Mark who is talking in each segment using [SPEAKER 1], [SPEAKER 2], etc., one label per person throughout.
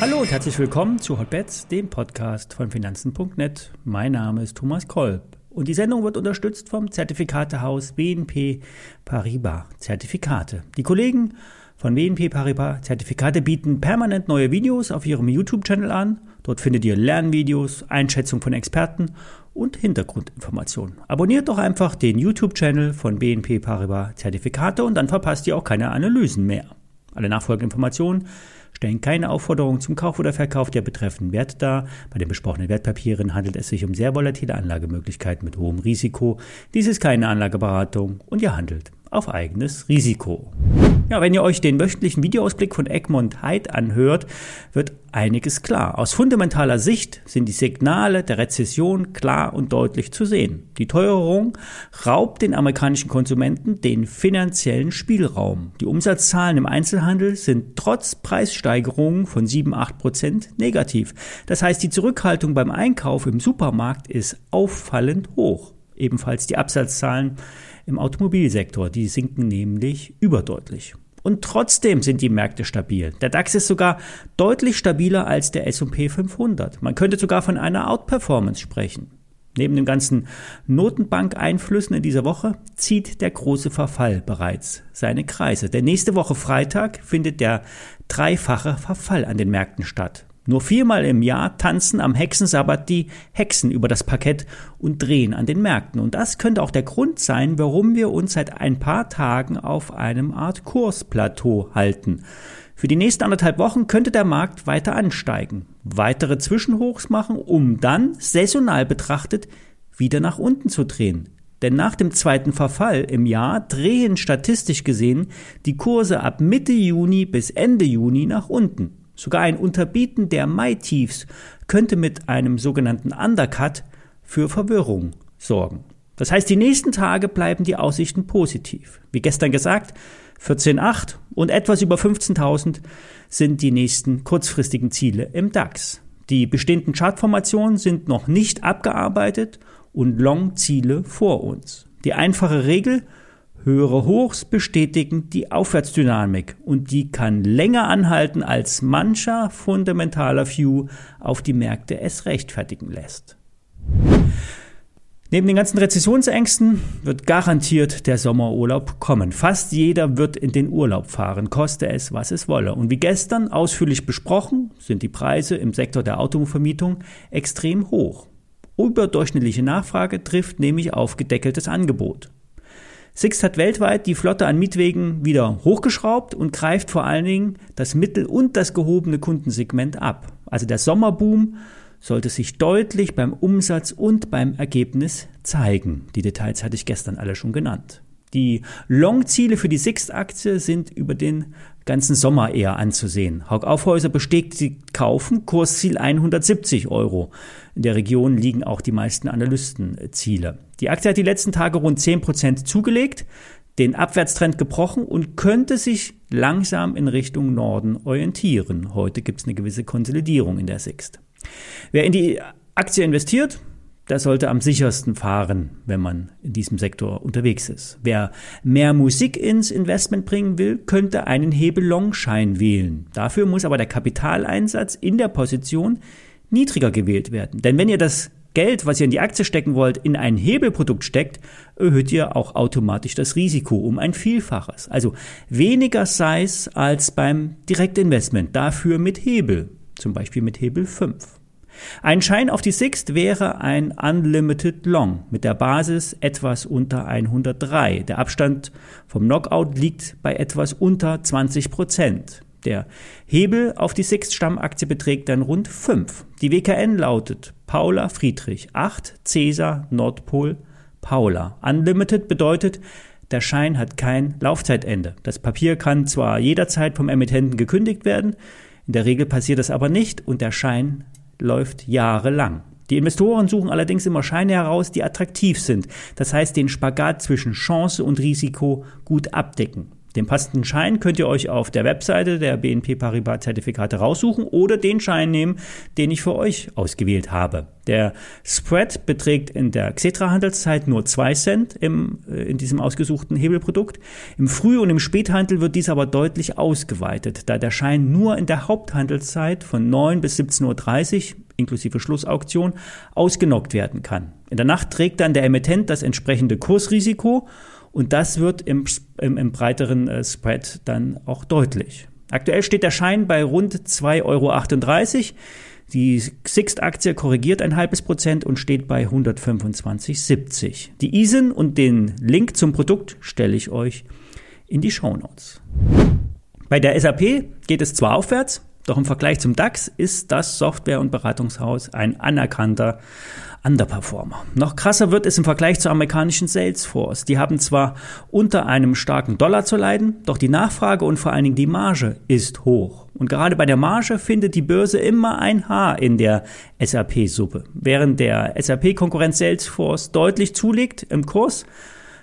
[SPEAKER 1] Hallo und herzlich willkommen zu Hotbets, dem Podcast von Finanzen.net. Mein Name ist Thomas Kolb und die Sendung wird unterstützt vom Zertifikatehaus BNP Paribas Zertifikate. Die Kollegen von BNP Paribas Zertifikate bieten permanent neue Videos auf ihrem YouTube-Channel an. Dort findet ihr Lernvideos, Einschätzung von Experten und Hintergrundinformationen. Abonniert doch einfach den YouTube-Channel von BNP Paribas Zertifikate und dann verpasst ihr auch keine Analysen mehr. Alle nachfolgenden Informationen stellen keine Aufforderung zum Kauf oder Verkauf der betreffenden Werte dar. Bei den besprochenen Wertpapieren handelt es sich um sehr volatile Anlagemöglichkeiten mit hohem Risiko. Dies ist keine Anlageberatung und ihr handelt auf eigenes Risiko. Ja, wenn ihr euch den wöchentlichen Videoausblick von Egmont Hyde anhört, wird einiges klar. Aus fundamentaler Sicht sind die Signale der Rezession klar und deutlich zu sehen. Die Teuerung raubt den amerikanischen Konsumenten den finanziellen Spielraum. Die Umsatzzahlen im Einzelhandel sind trotz Preissteigerungen von 7-8 Prozent negativ. Das heißt, die Zurückhaltung beim Einkauf im Supermarkt ist auffallend hoch. Ebenfalls die Absatzzahlen im Automobilsektor. Die sinken nämlich überdeutlich. Und trotzdem sind die Märkte stabil. Der DAX ist sogar deutlich stabiler als der S&P 500. Man könnte sogar von einer Outperformance sprechen. Neben den ganzen Notenbankeinflüssen in dieser Woche zieht der große Verfall bereits seine Kreise. Denn nächste Woche Freitag findet der dreifache Verfall an den Märkten statt. Nur viermal im Jahr tanzen am Hexensabbat die Hexen über das Parkett und drehen an den Märkten. Und das könnte auch der Grund sein, warum wir uns seit ein paar Tagen auf einem Art Kursplateau halten. Für die nächsten anderthalb Wochen könnte der Markt weiter ansteigen, weitere Zwischenhochs machen, um dann saisonal betrachtet wieder nach unten zu drehen. Denn nach dem zweiten Verfall im Jahr drehen statistisch gesehen die Kurse ab Mitte Juni bis Ende Juni nach unten. Sogar ein Unterbieten der Mai-Tiefs könnte mit einem sogenannten Undercut für Verwirrung sorgen. Das heißt, die nächsten Tage bleiben die Aussichten positiv. Wie gestern gesagt, 14,8 und etwas über 15.000 sind die nächsten kurzfristigen Ziele im DAX. Die bestehenden Chartformationen sind noch nicht abgearbeitet und Long-Ziele vor uns. Die einfache Regel, Höhere Hochs bestätigen die Aufwärtsdynamik und die kann länger anhalten, als mancher fundamentaler View auf die Märkte es rechtfertigen lässt. Neben den ganzen Rezessionsängsten wird garantiert der Sommerurlaub kommen. Fast jeder wird in den Urlaub fahren, koste es, was es wolle. Und wie gestern ausführlich besprochen, sind die Preise im Sektor der Autovermietung extrem hoch. Überdurchschnittliche Nachfrage trifft nämlich auf gedeckeltes Angebot. Sixt hat weltweit die Flotte an Mietwegen wieder hochgeschraubt und greift vor allen Dingen das mittel- und das gehobene Kundensegment ab. Also der Sommerboom sollte sich deutlich beim Umsatz und beim Ergebnis zeigen. Die Details hatte ich gestern alle schon genannt. Die Long-Ziele für die Sixt-Aktie sind über den ganzen Sommer eher anzusehen. Haug Aufhäuser bestätigt sie kaufen, Kursziel 170 Euro. In der Region liegen auch die meisten Analystenziele. Die Aktie hat die letzten Tage rund 10% zugelegt, den Abwärtstrend gebrochen und könnte sich langsam in Richtung Norden orientieren. Heute gibt es eine gewisse Konsolidierung in der Sixt. Wer in die Aktie investiert, der sollte am sichersten fahren, wenn man in diesem Sektor unterwegs ist. Wer mehr Musik ins Investment bringen will, könnte einen Hebel-Long-Schein wählen. Dafür muss aber der Kapitaleinsatz in der Position niedriger gewählt werden. Denn wenn ihr das Geld, was ihr in die Aktie stecken wollt, in ein Hebelprodukt steckt, erhöht ihr auch automatisch das Risiko um ein Vielfaches. Also weniger Size als beim Direktinvestment, dafür mit Hebel, zum Beispiel mit Hebel 5. Ein Schein auf die Sixt wäre ein Unlimited Long mit der Basis etwas unter 103. Der Abstand vom Knockout liegt bei etwas unter 20 Prozent. Der Hebel auf die Sixt-Stammaktie beträgt dann rund 5. Die WKN lautet Paula Friedrich 8 Cäsar Nordpol Paula. Unlimited bedeutet, der Schein hat kein Laufzeitende. Das Papier kann zwar jederzeit vom Emittenten gekündigt werden, in der Regel passiert das aber nicht und der Schein läuft jahrelang. Die Investoren suchen allerdings immer Scheine heraus, die attraktiv sind, das heißt den Spagat zwischen Chance und Risiko gut abdecken. Den passenden Schein könnt ihr euch auf der Webseite der BNP Paribas Zertifikate raussuchen oder den Schein nehmen, den ich für euch ausgewählt habe. Der Spread beträgt in der Xetra-Handelszeit nur 2 Cent im, äh, in diesem ausgesuchten Hebelprodukt. Im Früh- und im Späthandel wird dies aber deutlich ausgeweitet, da der Schein nur in der Haupthandelszeit von 9 bis 17.30 Uhr inklusive Schlussauktion ausgenockt werden kann. In der Nacht trägt dann der Emittent das entsprechende Kursrisiko und das wird im, im, im breiteren äh, Spread dann auch deutlich. Aktuell steht der Schein bei rund 2,38 Euro. Die Sixt-Aktie korrigiert ein halbes Prozent und steht bei 125,70. Die ISIN und den Link zum Produkt stelle ich euch in die Show Notes. Bei der SAP geht es zwar aufwärts, doch im Vergleich zum DAX ist das Software- und Beratungshaus ein anerkannter Underperformer. Noch krasser wird es im Vergleich zur amerikanischen Salesforce. Die haben zwar unter einem starken Dollar zu leiden, doch die Nachfrage und vor allen Dingen die Marge ist hoch. Und gerade bei der Marge findet die Börse immer ein Haar in der SAP-Suppe. Während der SAP-Konkurrenz Salesforce deutlich zulegt im Kurs,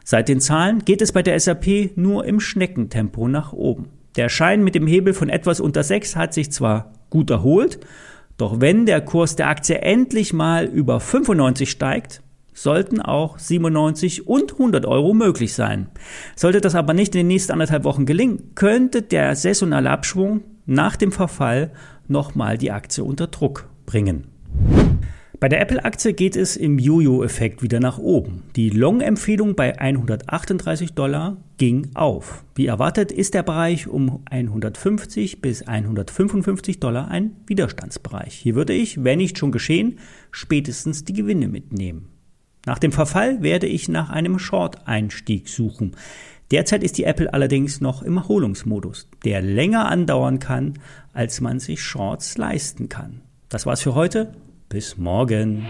[SPEAKER 1] seit den Zahlen geht es bei der SAP nur im Schneckentempo nach oben. Der Schein mit dem Hebel von etwas unter 6 hat sich zwar gut erholt, doch wenn der Kurs der Aktie endlich mal über 95 steigt, sollten auch 97 und 100 Euro möglich sein. Sollte das aber nicht in den nächsten anderthalb Wochen gelingen, könnte der saisonale Abschwung nach dem Verfall nochmal die Aktie unter Druck bringen. Bei der Apple-Aktie geht es im Jojo-Effekt wieder nach oben. Die Long-Empfehlung bei 138 Dollar ging auf. Wie erwartet ist der Bereich um 150 bis 155 Dollar ein Widerstandsbereich. Hier würde ich, wenn nicht schon geschehen, spätestens die Gewinne mitnehmen. Nach dem Verfall werde ich nach einem Short-Einstieg suchen. Derzeit ist die Apple allerdings noch im Erholungsmodus, der länger andauern kann, als man sich Shorts leisten kann. Das war's für heute. Bis morgen.